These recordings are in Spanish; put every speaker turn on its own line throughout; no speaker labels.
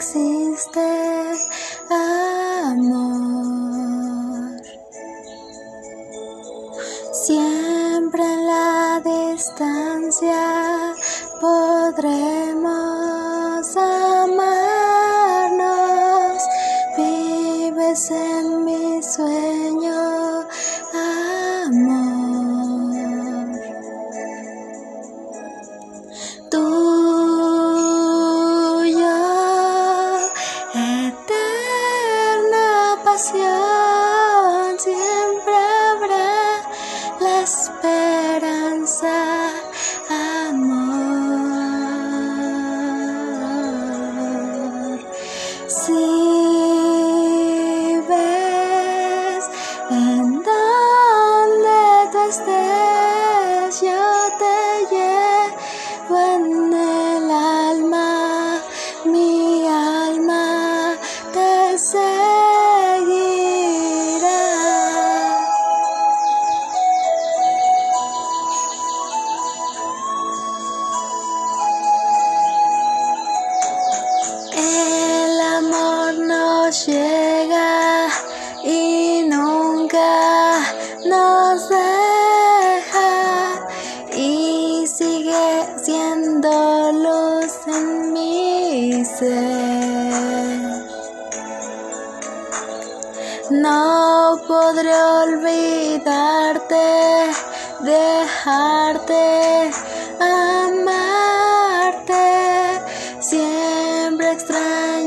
existe amor. Siempre en la distancia podremos amarnos. Vives en mi sueño, nos deja y sigue siendo luz en mi ser. No podré olvidarte, dejarte, amarte. Siempre extrañaré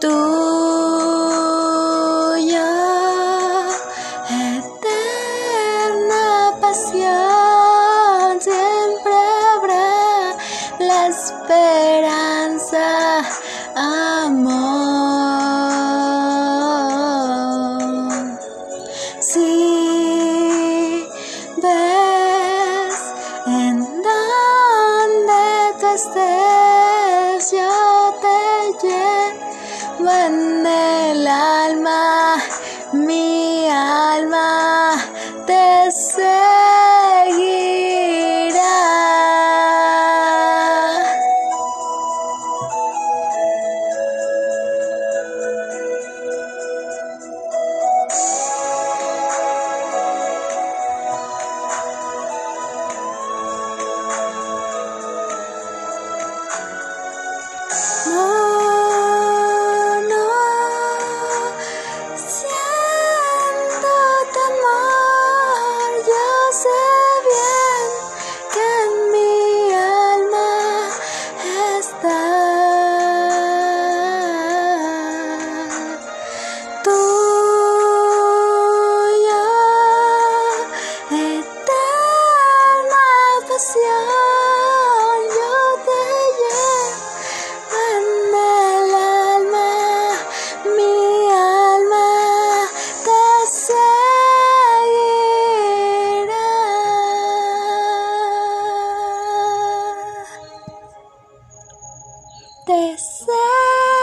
Tuyo, eterna pasión, siempre habrá la esperanza, amor. Si ves en donde tú estés, they say.